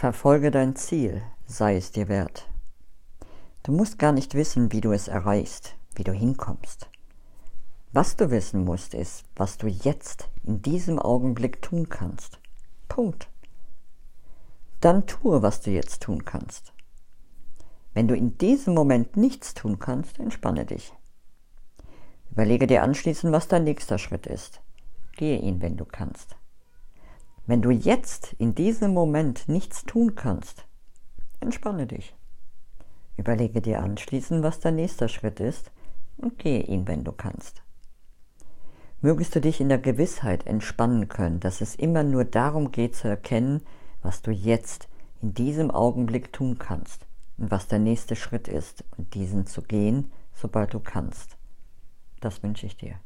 Verfolge dein Ziel, sei es dir wert. Du musst gar nicht wissen, wie du es erreichst, wie du hinkommst. Was du wissen musst, ist, was du jetzt in diesem Augenblick tun kannst. Punkt. Dann tue, was du jetzt tun kannst. Wenn du in diesem Moment nichts tun kannst, entspanne dich. Überlege dir anschließend, was dein nächster Schritt ist. Gehe ihn, wenn du kannst. Wenn du jetzt in diesem Moment nichts tun kannst, entspanne dich. Überlege dir anschließend, was dein nächster Schritt ist und gehe ihn, wenn du kannst. Mögest du dich in der Gewissheit entspannen können, dass es immer nur darum geht zu erkennen, was du jetzt in diesem Augenblick tun kannst und was der nächste Schritt ist und diesen zu gehen, sobald du kannst. Das wünsche ich dir.